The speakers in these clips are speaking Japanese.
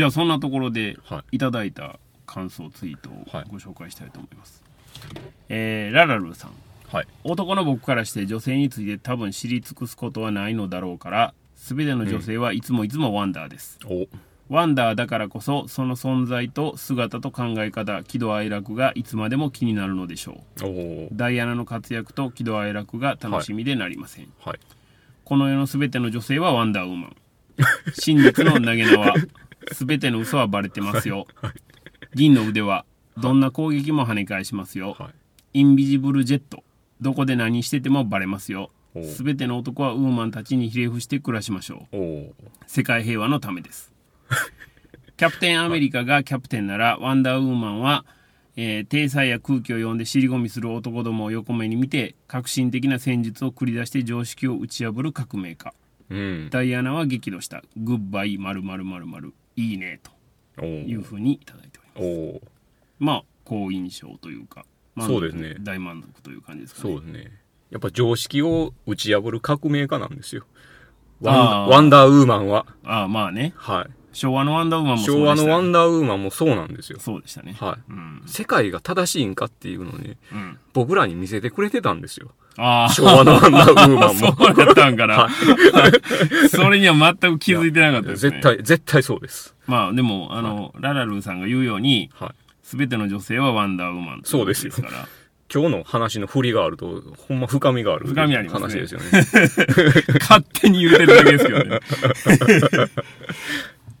じゃあそんなところではい。いただいた感想ツイートをはいご紹介したいと思います、えーララルーさん。はい。男の僕からして女性について多分知り尽くすことはないのだろうから全ての女性はいつもいつもワンダーです、お。ワンダーだからこそその存在と姿と考え方喜怒哀楽がいつまでも気になるのでしょう。おダイアナの活躍と喜怒哀楽が楽しみでなりません、はい。この世の全ての女性はワンダーウーマン。真実の投げ縄 全ての嘘はバレてますよ。銀の腕はどんな攻撃も跳ね返しますよ。はい。インビジブルジェットどこで何しててもバレますよ。おう。全ての男はウーマンたちにひれ伏して暮らしましょう。世界平和のためです。キャプテンアメリカがキャプテンならワンダーウーマンは、えー、体裁や空気を読んで尻込みする男どもを横目に見て革新的な戦術を繰り出して常識を打ち破る革命家。うん。ダイアナは激怒した。グッバイいいねとおいうふうにいただいております。まあ好印象というかそうですね。大満足という感じですかね。そうですね。やっぱ常識を打ち破る革命家なんですよ。ワンワンダーウーマンは。ああまあね。はい。昭和のワンダーウーマンもそうね。和のワンダーウーマンもそうなんですよ。そうでしたね。はい。うん、世界が正しいんかっていうのをねうん、僕らに見せてくれてたんですよああ昭和のワンダーウーマンも そうだったんかな。は それには全く気づいてなかったですね。絶。対絶対そうですまあでも、あの、ララルーさんが言うように、はいすべての女性はワンダーウーマンそうですよから。今日の話の振りがあるとほんま深みがある深みありますね話ですよね 勝手に言うてるだけですけどね。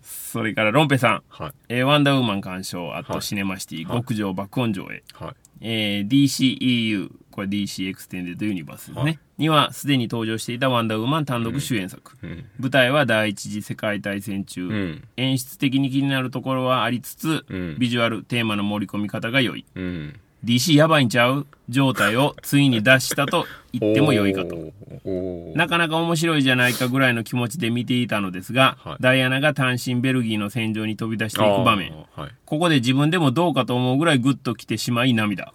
それから、ロンペさん。はいえーワンダーウーマン鑑賞、あとはいシネマシティ、はい極上爆音上映。はいえー DCEU、これ DC エクステンデッドユニバースですね。はいには、すでに登場していたワンダーウーマン単独主演作。うん舞台は第一次世界大戦中。うん演出的に気になるところはありつつ、うんビジュアル、テーマの盛り込み方が良い。うん DC やばいんちゃう？状態をついに出したと言っても良いかと。なかなか面白いじゃないかぐらいの気持ちで見ていたのですが、はいダイアナが単身ベルギーの戦場に飛び出していく場面。はいここで自分でもどうかと思うぐらいグッと来てしまい涙。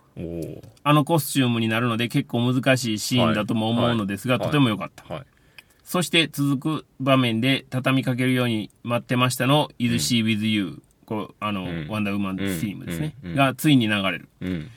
あのコスチュームになるので結構難しいシーンだとも思うのですが、はい。とても良かった。はい。そして続く場面で畳みかけるように待ってましたの、Is She With You? こう、あの、ん。ワンダーウーマンティームですね、うん。うん。がついに流れる。うん。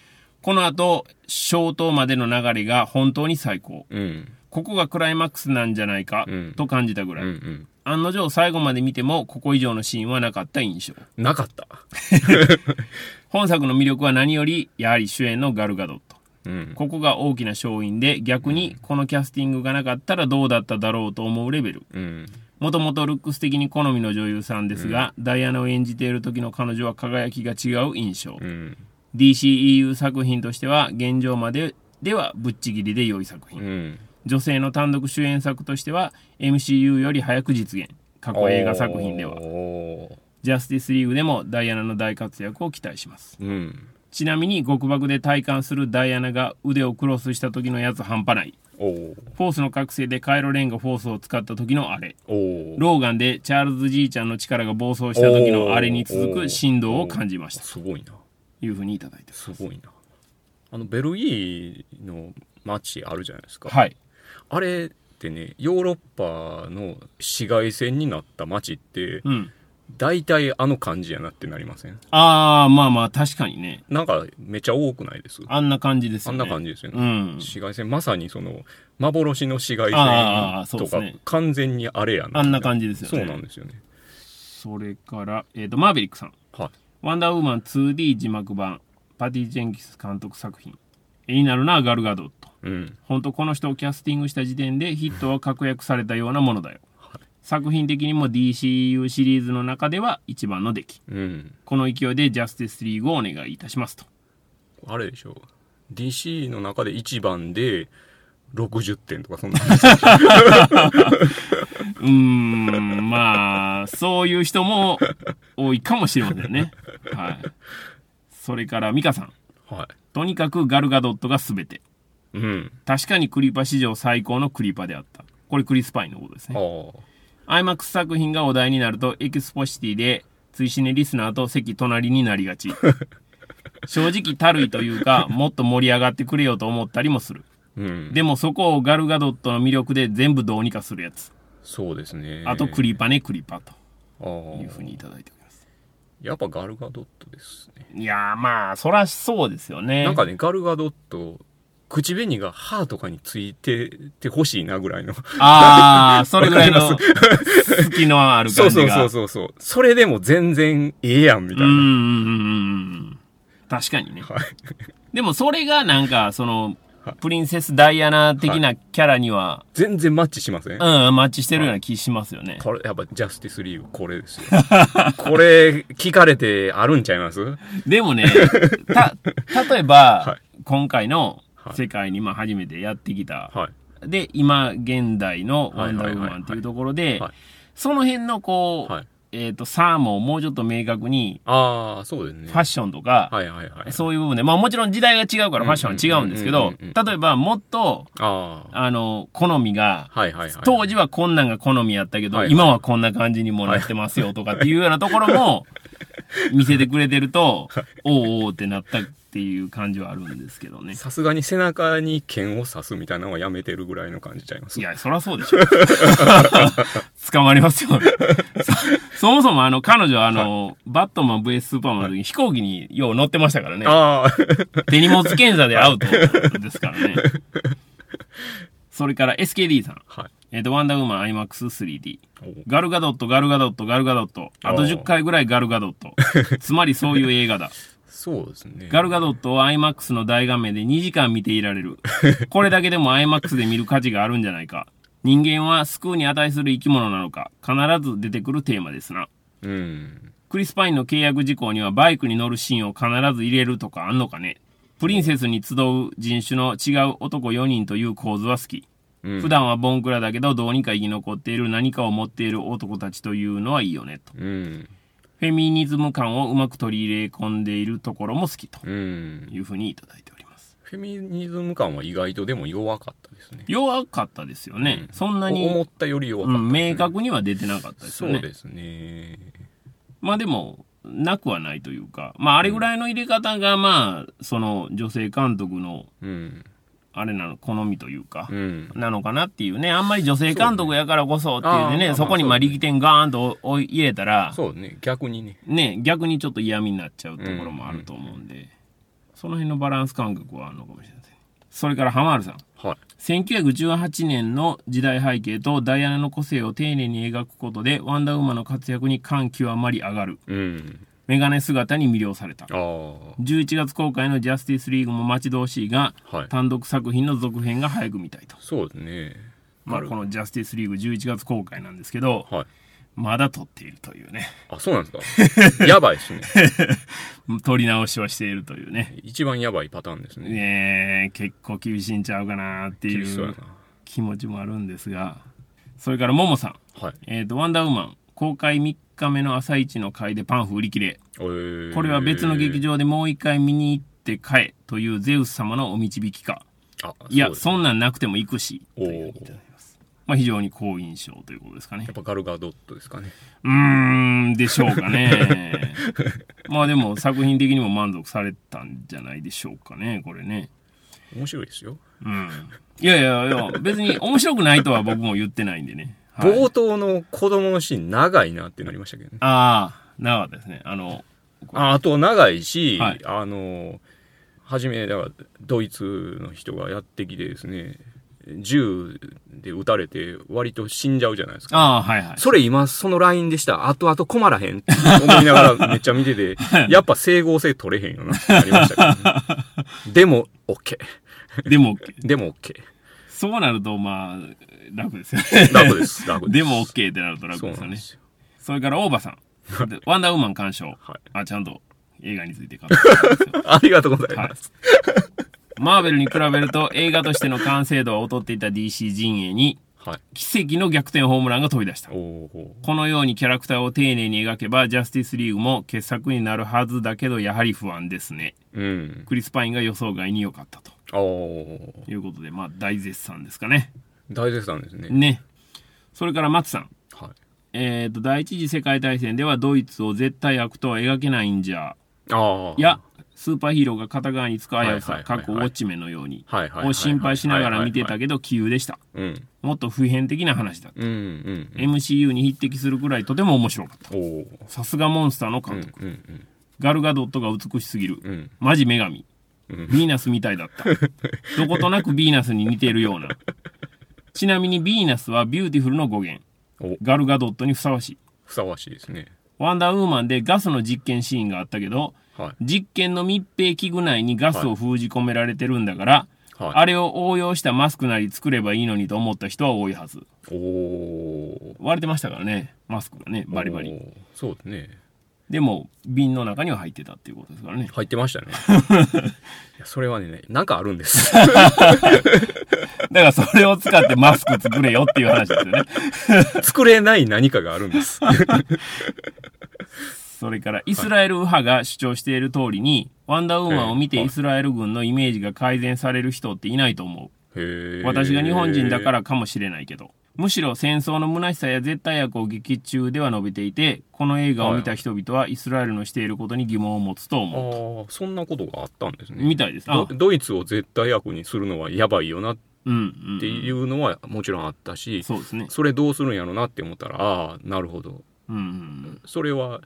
この後、消灯までの流れが本当に最高。うん。ここがクライマックスなんじゃないかうん。と感じたぐらい。うんうん。案の定最後まで見てもここ以上のシーンはなかった印象。なかった 本作の魅力は何より、やはり主演のガルガドット。うんここが大きな勝因で逆にこのキャスティングがなかったらどうだっただろうと思うレベル。うんもともとルックス的に好みの女優さんですが、ダイアナを演じている時の彼女は輝きが違う印象。うん DCEU 作品としては現状までではぶっちぎりで良い作品。うん女性の単独主演作としては MCU より早く実現。過去映画作品では。ジャスティスリーグでもダイアナの大活躍を期待します。うんちなみに極爆で体感するダイアナが腕をクロスした時のやつ半端ない。フォースの覚醒でカイロレンがフォースを使った時のあれ。ローガンでチャールズじいちゃんの力が暴走した時のあれに続く振動を感じました。すごいないうふうにいただいてます。すごいなあのベルギーの街あるじゃないですか、はい。あれってねヨーロッパの市街戦になった街ってうん。大体あの感じやなってなりません？ああ、まあまあ確かにね。なんかめっちゃ多くないです？あんな感じですよね。あんな感じですよね、うん。市街戦まさにその幻の市街ああそ戦とかね完全にあれやなあんな感じですよね。そうなんですよねそれから、えっ、と、マーベリックさん。はいワンダーウーマン 2D 字幕版、パティ・ジェンキス監督作品。絵になるな、ガルガドット。うん本当この人をキャスティングした時点でヒットは確約されたようなものだよ。作品的にも DCU シリーズの中では一番の出来。うんこの勢いでジャスティスリーグをお願いいたしますと。あれでしょ DC の中で一番で60点とかそんなうーん、まあ、そういう人も多いかもしれませんね。はい。それから、ミカさん。はいとにかくガルガドットが全て。うん確かにクリパ史上最高のクリパであった。これクリスパインのことですあね。あ IMAX 作品がお題になるとエクスポシティで追試ねリスナーと席隣になりがち。正直たるいというか、もっと盛り上がってくれよと思ったりもする。うんでもそこをガルガドットの魅力で全部どうにかするやつ。そうですねあとクリパねクリパとああいうふうにいただいております。やっぱガルガドットですね。いやーまあ、そらそうですよね。なんかね、ガルガドット、口紅が歯とかについててほしいなぐらいの。ああ、それぐらいのわか好きのあるそうそう感じが。そうそうそう。それでも全然ええやん、みたいな。うんうんうんうん。確かにね。はい。でもそれがなんか、そのはい、プリンセスダイアナ的なキャラには、全然マッチしません、うん、マッチしてるような気しますよね。これ、やっぱジャスティスリーグ、これですよ。これ、聞かれてあるんちゃいます？でもね、た、例えば、はい今回のはい世界にまあ初めてやってきた、はい。で、今現代のワンダーウーマンっていうところではい、その辺のこう、はい。えっ、と、差ももうちょっと明確に、ああ、そうですね。ファッションとか、はいはいはい。そういう部分で、まあもちろん時代が違うからファッションは違うんですけど例えばもっと、ああ。あの、好みが、はいはいはい。当時はこんなんが好みやったけど、はいはい今はこんな感じにもなってますよとかっていうようなところも 見せてくれてると、おうおうってなったっていう感じはあるんですけどね。さすがに背中に剣を刺すみたいなのはやめてるぐらいの感じちゃいますいや、そらそうでしょ。捕まりますよ。そそもそもあの、彼女はあの、バットマン VS スーパーマンの時に飛行機によう乗ってましたからね。ああ。手荷物検査でアウトですからね。それから SKD さん。はい。えっ、と、ワンダーウーマン IMAX3D。おガルガドット、ガルガドット、ガルガドット。あとおー10回ぐらいガルガドット。つまりそういう映画だ。そうですね。ガルガドットを IMAX の大画面で2時間見ていられる。これだけでも IMAX で見る価値があるんじゃないか。人間は救うに値する生き物なのか、必ず出てくるテーマですな。うん。クリス・パインの契約事項にはバイクに乗るシーンを必ず入れるとかあんのかね。プリンセスに集う人種の違う男4人という構図は好き。うん普段はボンクラだけどどうにか生き残っている何かを持っている男たちというのはいいよねと。うん。フェミニズム感をうまく取り入れ込んでいるところも好きとうん。いうふうにいただいております。フェミニズム感は意外とでも弱かったですね。弱かったですよね。うんそんなに、思ったより弱うん、かったですね、明確には出てなかったですよね。そうですね。まあでも、なくはないというか、まああれぐらいの入れ方がまあ、その女性監督のうん。あれなの、好みというか、うん。なのかなっていうね、あんまり女性監督やからこそっていうそうねあーね、そこにまあまあ力点ガーンと入れたら、そうね。逆にね。ね、逆にちょっと嫌味になっちゃうところもあると思うんで、その辺のバランス感覚はあるのかもしれません。それから浜原さん。はい。1918年の時代背景とダイアナの個性を丁寧に描くことで、ワンダーウーマンの活躍に感極まり上がる。うん。メガネ姿に魅了された。ああ。11月公開のジャスティスリーグも待ち遠しいが、はい。単独作品の続編が早く見たいと。そうですね。まあ、このジャスティスリーグ11月公開なんですけど、はい。まだ撮っているというね。あ、そうなんですか。やばいですね。撮り直しはしているというね。一番やばいパターンですね。ねえ結構厳しいんちゃうかなっていう気持ちもあるんですが、それからももさん。な。はい。えっ、と、ワンダーウーマン、公開3日目の朝一の回でパンフ売り切れ。えーこれは別の劇場でもう一回見に行って買えというゼウス様のお導きか。あ、いや、そんなんなくても行くし。とおい。まあ非常に好印象ということですかねやっ。ぱガルガドットですかね。うーん、でしょうかね。まあでも作品的にも満足されたんじゃないでしょうかね、これね。面白いですよ。うん。いやいやいや、別に面白くないとは僕も言ってないんでね。はい冒頭の子供のシーン長いなってなりましたけどね。ああ、なかったですね。あの、ああと長いし、はいあの、初め、だから、ドイツの人がやってきてですね、銃で撃たれて割と死んじゃうじゃないですか。ああ、はいはい。それ今そのラインでした。後々困らへんって思いながらめっちゃ見てて、やっぱ整合性取れへんよなってなりましたけど、ね、でも OK。でも、でも OK。そうなると、まあ、楽ですよね。楽です。楽です。でも OK ってなると楽ですよね。なんですよ。それから、大場さん。でワンダーウーマン鑑賞。はいあ、ちゃんと映画について語ってたんですよ。ありがとうございます。マーベルに比べると映画としての完成度は劣っていた DC 陣営にはい。奇跡の逆転ホームランが飛び出したこのようにキャラクターを丁寧に描けば、ジャスティスリーグも傑作になるはずだけど、やはり不安ですね。うん。クリス・パインが予想外に良かったということで、まあ大絶賛ですかね。大絶賛ですね。ね。それから松さん。はい。えっ、と、第一次世界大戦ではドイツを絶対悪とは描けないんじゃ。ああ。いや、スーパーヒーローが片側につく危うさ、はいはいはいはいかっこウォッチメンのように、を心配しながら見てたけど、杞憂でした。うん。もっと普遍的な話だった。うんうん。MCU に匹敵するくらいとても面白かった。おお。さすがモンスターのうん監督。うんガルガドットが美しすぎる。マジ女神。うんヴィーナスみたいだった。どことなくヴィーナスに似ているような。ちなみにヴィーナスは beautiful の語源。お、ガル・ガドットにふさわしい。ふさわしいですね。ワンダーウーマンでガスの実験シーンがあったけど、はい。実験の密閉器具内にガスを封じ込められてるんだから、はい。あれを応用したマスクなり作ればいいのにと思った人は多いはず。おお。割れてましたからね、マスクがね、バリバリ。そうですね。でも、瓶の中には入ってたっていうことですからね。入ってましたね。いやそれはね、なんかあるんです。だからそれを使ってマスク作れよっていう話ですよね。作れない何かがあるんです。それから、イスラエル右派が主張している通りに、ワンダーウーマンを見てはいイスラエル軍のイメージが改善される人っていないと思う。私が日本人だからかもしれないけど。むしろ戦争の虚しさや絶対悪を劇中では述べていて、この映画を見た人々はイスラエルのしていることに疑問を持つとあ思あ、そんなことがあったんですう。ね。みたいです。あドドイツを絶対悪にするのはやばいよなっ。ていうのはもちろんあったし、そうですね。それどうするんやろなって思ったら、ああ、なるほど。うんうんそれは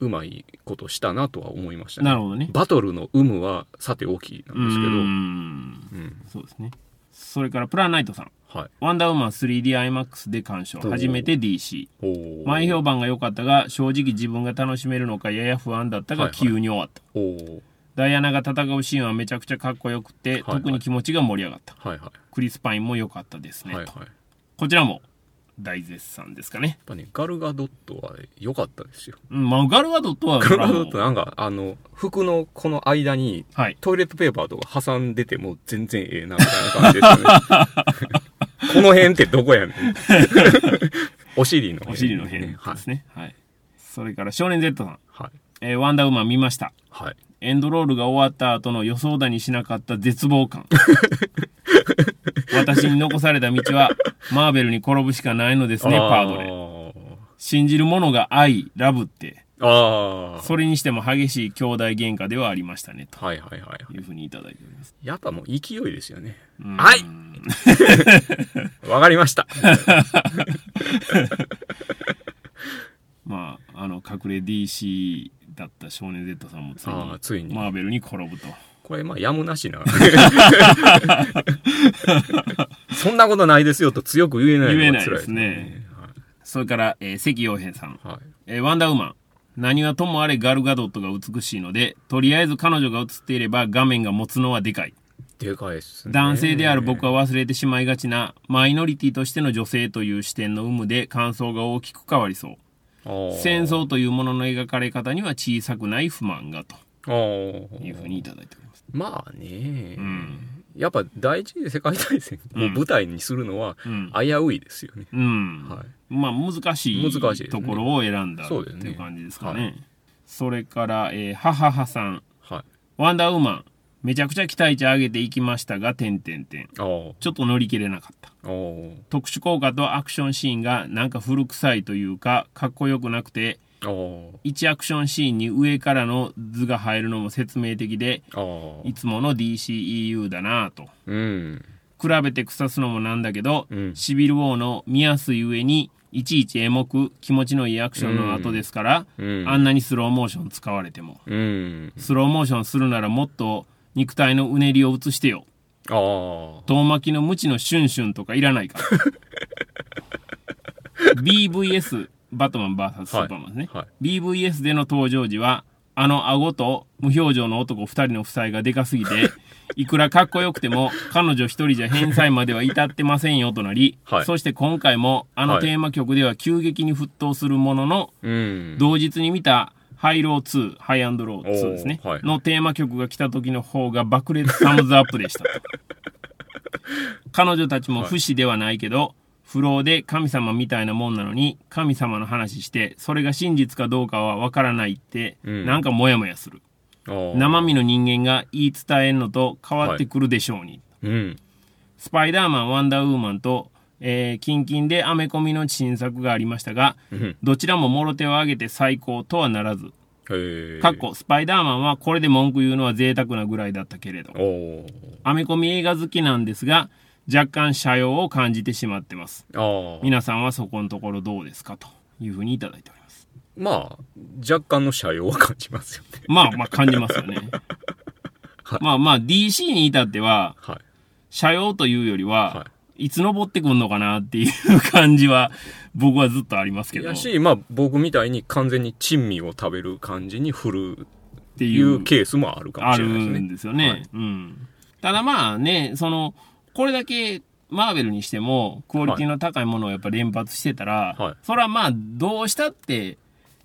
うまいことしたなとは思いましたうん。ね。なるほどね。バトルの有無はさておきなんですけど、ううんん。そうですね。それから、プランナイトさん。はい。ワンダーウーマン 3DIMAX で鑑賞。初めて DC。前評判が良かったが、正直自分が楽しめるのかやや不安だったが、はいはい急に終わった。おーダイアナが戦うシーンはめちゃくちゃかっこよくて、はい特に気持ちが盛り上がった。はいはクリス・パインも良かったですい。ね。はいはい。こちらも大絶賛ですかね。ぱね、ガルガドットは良かったですよ。うん、まあ、ガルガドットは、ガルガドットはなんか、あの、服のこの間にはい。トイレットペーパーとか挟んでても全然ええな、みたいな感じですよね。この辺ってどこやねん。お尻の辺、お尻の辺ではい。すね。はい。それから、少年 Z さん。はい。えーワンダーウーマン見ました。はい。エンドロールが終わった後の予想だにしなかった絶望感。私に残された道は、マーベルに転ぶしかないのですね、パードレ。信じる者が愛、ラブって、あーあー。それにしても激しい兄弟喧嘩ではありましたね、はいはいはい。というふうにいただいております。やっぱもう勢いですよね。うんはい わかりました。まあ、あの、隠れ DC だった少年 Z さんもついにマーベルに転ぶと。これまあやむなしな。そんなことないですよと強く言えないのが辛言えないですねそれから、えー関陽平さん。はい。はいえーワンダーウーマン。何はともあれガルガドットが美しいので、とりあえず彼女が映っていれば画面が持つのはでかい。でかいっすね。男性である僕は忘れてしまいがちな、マイノリティとしての女性という視点の有無で感想が大きく変わりそう。戦争というものの描かれ方には小さくない不満が、というふうにいただいております。まあね、うん。やっぱ第一次世界大戦を舞台にするのはうん。危ういですよね。うん。はい。まあ難しい難しいところを選んだっていう感じですかね。はそれから、えー、はははさん。はい。ワンダーウーマン。めちゃくちゃ期待値上げていきましたが、点点点。ちょっと乗り切れなかった。特殊効果とアクションシーンがなんか古臭いというか、かっこよくなくて、1アクションシーンに上からの図が入るのも説明的で。いつもの DCEU だなぁと。うん。比べて腐すのもなんだけど、うんシビル・ウォーの見やすい上に、いちいちエモく気持ちのいいアクションの後ですから、うん。あんなにスローモーション使われても。うん。スローモーションするならもっと肉体のうねりを映してよ。遠巻きの無知のシュンシュンとかいらないから。BVS、バットマン VS スーパーマンですね。はい。BVS での登場時は、あの顎と無表情の男二人の夫妻がでかすぎて、いくらかっこよくても、彼女一人じゃ返済までは至ってませんよとなり、はいそして今回もあのはいテーマ曲では急激に沸騰するものの、うん。同日に見たハイロー2、ハイアンドロー2ですね、はいのテーマ曲が来た時の方が爆裂サムズアップでしたと。彼女たちも不死ではないけど、不老で神様みたいなもんなのに、神様の話して、それが真実かどうかはわからないって、うんなんかモヤモヤする。生身の人間が言い伝えんのと変わってくるでしょうに。うん。スパイダーマン、ワンダーウーマンと、えー、キンキンでアメコミの新作がありましたが、うん。どちらももろ手を挙げて最高とはならず。かっこ、スパイダーマンはこれで文句言うのは贅沢なぐらいだったけれど。アメコミ映画好きなんですが、若干社用を感じてしまってます。ああ。皆さんはそこのところどうですかというふうにいただいております。まあ、若干の社用は感じますよね。まあまあ感じますよね。はいまあまあ DC に至っては、はい。社用というよりは、、はいつ登ってくんのかなっていう感じは僕はずっとありますけど。っやし、まあ僕みたいに完全に珍味を食べる感じに振るていいううケースもあるかもあしれないですね。るんですよね。はいうん。ただまあね、その、これだけマーベルにしても、クオリティの高いものをやっぱ連発してたら、はいそれはまあ、どうしたって、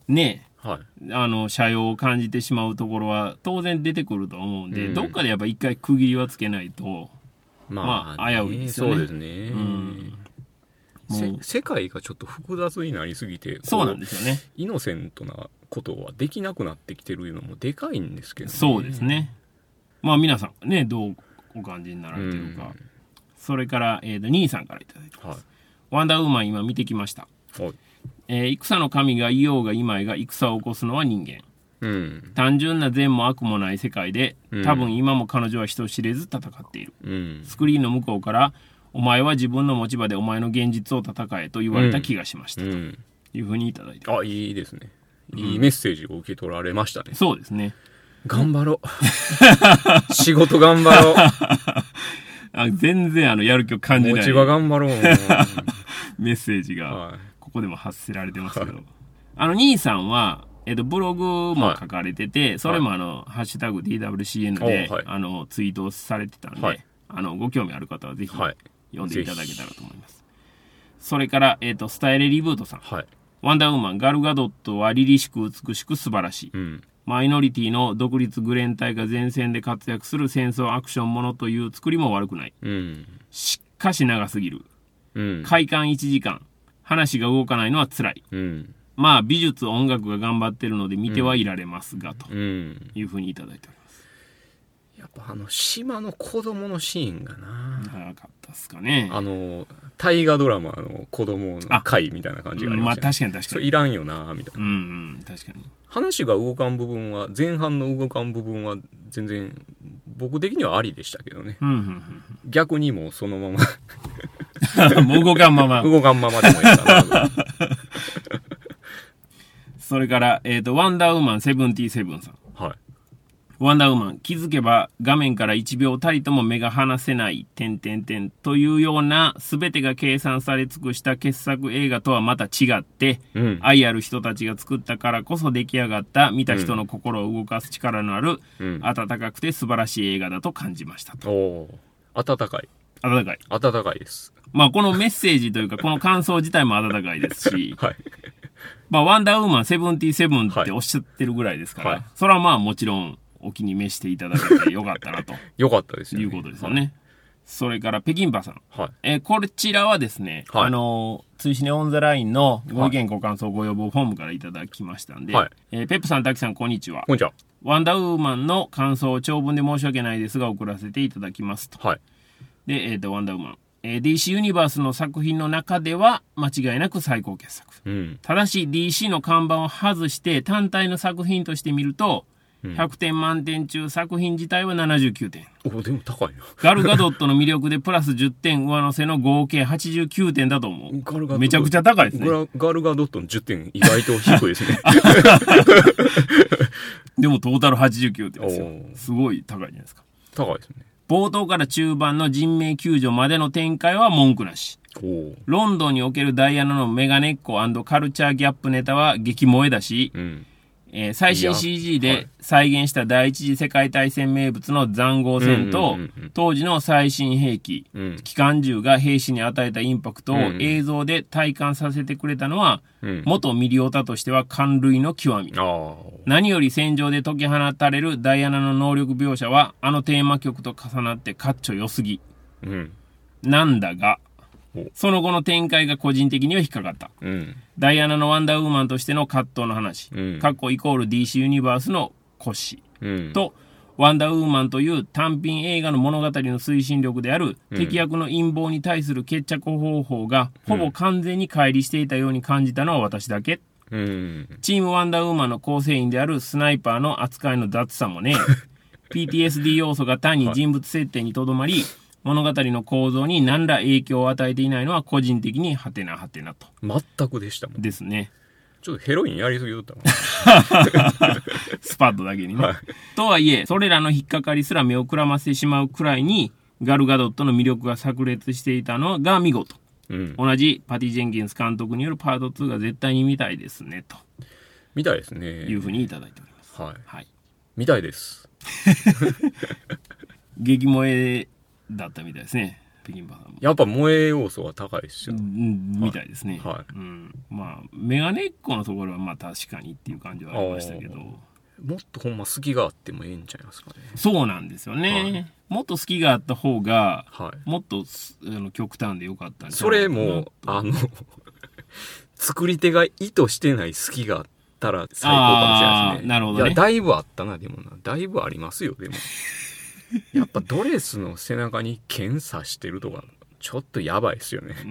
ね、はい。あの、社用を感じてしまうところは当然出てくると思うんで、うんどっかでやっぱ一回区切りはつけないと、まあ、まあ危ういですよねそうですね。う世界がちょっと複雑になりすぎて、そうなんでですよね。イノセントなことはできなくなってきてるのもでかいんですけどね。そうですね。まあ皆さんね、どうお感じになられてるか。それから、えっ、と、兄さんからいただいてはワンダーウーマン今見てきました。い。はい。えー戦の神がいようがいまいが戦を起こすのは人間。うん。単純な善も悪もない世界でうん、多分今も彼女は人知れず戦っている。うん。スクリーンの向こうから、お前は自分の持ち場でお前の現実を戦えと言われた気がしました。とうん。いうふうにいただいて。あ、いいですね。いいメッセージを受け取られましたね。そうですね。頑張ろう。仕事頑張ろあ全然あの、やる気を感う。じない持ち場頑張ろう。メッセージが、はここでも発せられてますけど。はいあの、兄さんは、えっと、ブログも書かれてて、それもあの、ハッシュタグ DWCN で、おはいあの、ツイートをされてたんで、はいあの、ご興味ある方はぜひ、い。はい。読んでいただけたらと思います。それから、えっ、と、スタイレリブートさん。はい。ワンダーウーマン、ガルガドットは凛々しく美しく素晴らしい。うん。マイノリティの独立グレン隊が前線で活躍する戦争アクションものという作りも悪くない。うん。しかし長すぎる。うん。快感1時間。話が動かないのは辛い。うん。まあ、美術、音楽が頑張ってるので見てはいられますが、とうん。いうふうにいただいております。やっぱあの、島の子供のシーンがな。長かったっすかね。あの、大河ドラマの子供の会みたいな感じがありまあ、ました、ね確かに確かに。いらんよな、みたいな。うんうん、確かに。話が動かん部分は、前半の動かん部分は全然、僕的にはありでしたけどね。うんうん逆にもうそのままうん。も う動かんまま。動かんままでもいいかな。それから、えっ、と、ワンダーウーマン77さん。はい。ワンダーウーマン、気づけば画面から1秒たりとも目が離せない、点点点というような、すべてが計算され尽くした傑作映画とはまた違って、うん。愛ある人たちが作ったからこそ出来上がった、見た人の心を動かす力のある、うん。温かくて素晴らしい映画だと感じましたと。おー暖かい。温かい。暖かいです。まあ、このメッセージというか、この感想自体も温かいですし、はい。まあ、ワンダーウーマン77っておっしゃってるぐらいですから、はいそれはまあもちろんお気に召していただけてよかったなと よかったですよ、ね。いうことですよね。それから、北京パさん。はい。えーこちらはですね、はいあのー、追試ねオンザラインのご意見ご感想ご要望フォームからいただきましたんで、はいえーペップさん、タキさん、こんにちは。こんにちは。ワンダーウーマンの感想を長文で申し訳ないですが送らせていただきますと。はい。で、えっ、と、ワンダーウーマン。えー DC ユニバースの作品の中では間違いなく最高傑作。うん。ただし DC の看板を外して単体の作品として見ると、うん100点満点中作品自体は79点。お、でも高いな。ガルガドットの魅力でプラス10点上乗せの合計89点だと思う。めちゃくちゃ高いですね。ガガルガドットの10点意外と低いですね。でもトータル89点ですよすごい高いじゃないですか。高いですね。冒頭から中盤の人命救助までの展開は文句なし。ロンドンにおけるダイアナのメガネっ子カルチャーギャップネタは激萌えだし、うん。えー最新 CG はいで再現した第一次世界大戦名物の塹壕戦と、当時の最新兵器、うん。機関銃が兵士に与えたインパクトをうん映像で体感させてくれたのは、うん。元ミリオタとしては感類の極み。何より戦場で解き放たれるダイアナの能力描写は、あのテーマ曲と重なってかっちょ良すぎ。うん。なんだがお、その後の展開が個人的には引っかかった。うん。ダイアナのワンダーウーマンとしての葛藤の話、うん過去イコール DC ユニバースの骨子うん。と、ワンダーウーマンという単品映画の物語の推進力である、うん敵役の陰謀に対する決着方法がほぼ完全に乖離していたように感じたのは私だけ、うん。チームワンダーウーマンの構成員であるスナイパーの扱いの雑さもね、PTSD 要素が単に人物設定にとどまり、物語の構造に何ら影響を与えていないのは個人的にハテナハテナと。全くでしたもん。ですね。ちょっとヘロインやりすぎだったな。スパッとだけにね。はいとはいえ、それらの引っかかりすら目をくらませてしまうくらいに、ガルガドットの魅力が炸裂していたのが見事。うん。同じパティ・ジェンキンス監督によるパート2が絶対に見たいですね、とみたいですね。いうふうにいただいております。はい。はい。みたいです。激萌えだったみたいですね、北京パさんも。やっぱ萌え要素は高いですうよ。んみたいですね。はうん。まあ、メガネっ子のところはまあ確かにっていう感じはありましたけど、もっとほんま隙があってもええんちゃいますかね。そうなんですよね。はいもっと好きがあった方が、はい。もっとすあの極端でよかったんそれも、あの、作り手が意図してない隙があったら最高かもしれないですね。なるほどねいや、だいぶあったな、でもな。だいぶありますよ、でも。やっぱドレスの背中に剣刺してるとか、ちょっとやばいですよね。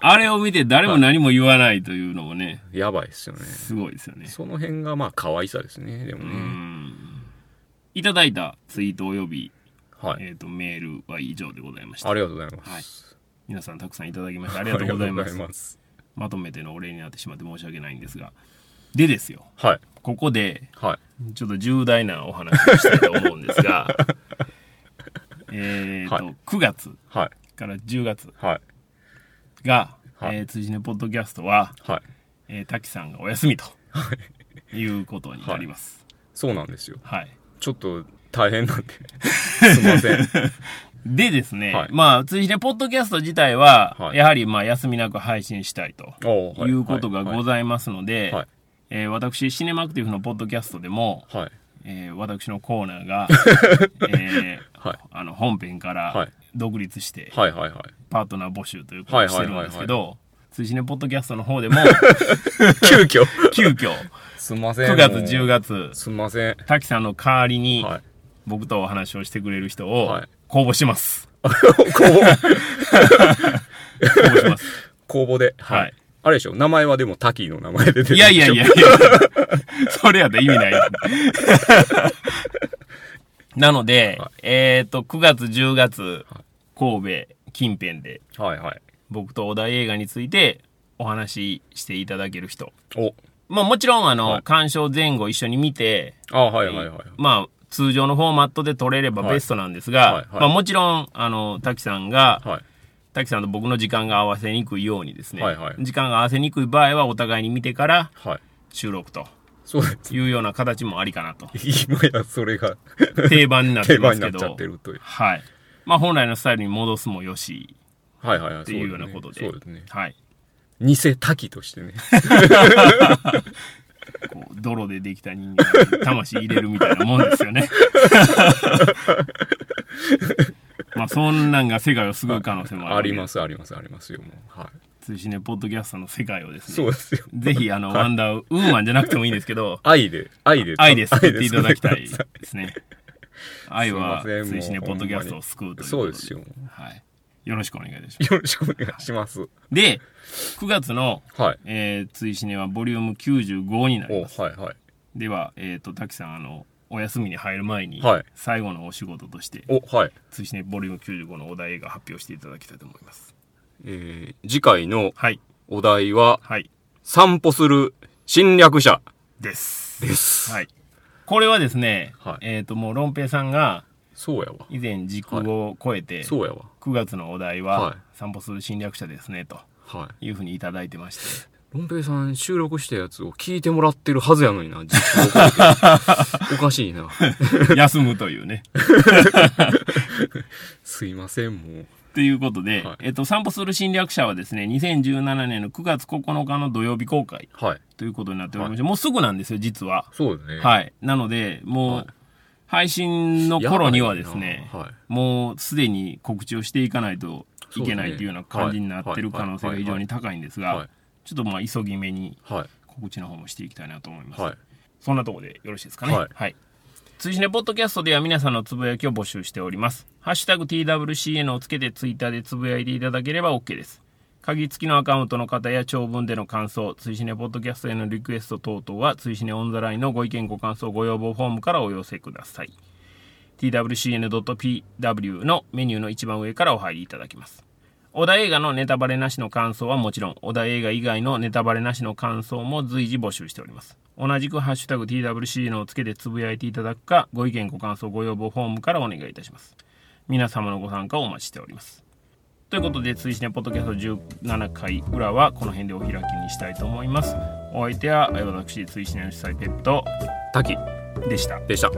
あれを見て誰も何も言わないというのもね、やばいですよね。すごいですよね。その辺がまあ可愛さですね、でもうね。ん。いただいたツイート及び、はい。えっ、と、メールは以上でございました。ありがとうございます。はい皆さんたくさんいただきましてありがとうございます。ありがとうございます。まとめてのお礼になってしまって申し訳ないんですが。でですよ、はい。ここで、はい。ちょっと重大なお話をしたいと思うんですが、えっと、はい9月はい。から10月はい。が、はいえー、辻根ポッドキャストは、はい。えー、滝さんがお休みと、いうことになります。そうなんですよ。はい。ちょっと大変なんで。すいません。でですね、はいまあ、辻根ポッドキャスト自体は、はいやはりまあ休みなく配信したいということがございますので、はいえー私、シネマクティブのポッドキャストでも、はい。えー私のコーナーが、えーはい。あの本編からはい独立して、はいはいはい。パートナー募集ということをしてるんですけど、辻根ポッドキャストの方でも、急遽。急遽、すんません。9月、もう10月、すんません。滝さんの代わりに、はい。僕とお話をしてくれる人をはい公募します。こう、公募します。公募で。はい。あれでしょ？名前はでもタキの名前で出てるいやいやいやいや、それやったら意味ない。なので、はいえっ、と、9月、10月、神戸近辺で、はいはい。僕と小田映画についてお話ししていただける人。お。まあもちろん、あの、はい鑑賞前後一緒に見て、あはいはいはい。まあ、通常のフォーマットで撮れればはいベストなんですが、はいはいまあもちろん、あの、滝さんが、はい。滝さんと僕の時間が合わせにくいようにですね、はいはい時間が合わせにくい場合はお互いに見てからはい。収録とそう。いうような形もありかなと。今やそれが定番になって定ますけど番になっちゃって、るという。はい。まあ本来のスタイルに戻すもよし、はいはいはい。っていうようなことでそうですね。はい。偽滝としてね。こう泥でできた人間に魂入れるみたいなもんですよね。まあそんなんが世界を救う可能性もある。ありますすありますありますよ、もう。はい。通信ね、ポッドキャストの世界をですね、そうですよ。ぜひあの、ワンダーウーマンじゃなくてもいいんですけど、愛で、愛で。愛で救っていただきたい愛ですね。愛は通信ね、ポッドキャストを救うということそうですよ。はい。よろしくお願いいたします。よろしくお願いします。で、9月の、はい。えー、追試ねはボリューム95になりお、ます。はいはい。では、えっ、と、滝さん、あの、お休みに入る前に、はい最後のお仕事として、お、はい。追試ねボリューム95のお題映画発表していただきたいと思います。えー、次回のはい。お題は、はい。散歩する侵略者です。です。はい。これはですね、はいえっ、と、もう、ロンペイさんが、そうやわ。以前時空を超えて、そうやわ。9月のお題は、はい散歩する侵略者ですね、とはい。いうふうにいただいてまして、ロンペイさん収録したやつを聞いてもらってるはずやのにな、実況おかしいな。休むというね。すいません、もう。ということで、はいえっと、散歩する侵略者はですね、2017年の9月9日の土曜日公開はい。ということになっておりまして、もうすぐなんですよ、実は。そうですね。はい。なので、もう、はい配信の頃にはですね。もうすでに告知をしていかないといけないというような感じになってる可能性が非常に高いんですはいが、ちょっとまあ急ぎ目にはい。告知の方もしていきたいなと思います。はい。そんなところでよろしいですかね？はいはい。追試ねポッドキャストでは皆さんのつぶやきを募集しております。ハッシュタグ TWCN をつけてツイッターでつぶやいていただければ OK です。鍵付きのアカウントの方や長文での感想、追試ねポッドキャストへのリクエスト等々は、追試ねオンザラインのご意見ご感想ご要望フォームからお寄せください。twcn.pw のメニューの一番上からお入りいただきます。小田映画のネタバレなしの感想はもちろん、小田映画以外のネタバレなしの感想も随時募集しております。同じくハッシュタグ TWCN をつけてつぶやいていただくか、ご意見ご感想ご要望フォームからお願いいたします。皆様のご参加をお待ちしております。ということで、追試ねポッドキャスト17回裏はこの辺でお開きにしたいと思います。お相手は私、追試ねの主催ペット滝でした。でした。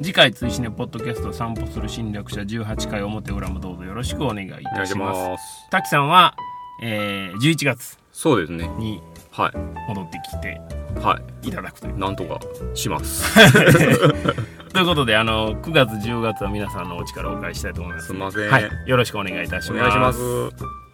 次回追試ねポッドキャスト散歩する侵略者18回表裏もどうぞよろしくお願いいたします。滝さんは、えー、11月そうですね。には戻ってきてい。はいただくという。い。なんとかします。ということで、あの、9月、10月は皆さんのお力をお借りしたいと思います。すいませんはい。よろしくお願いいたします。お願いします。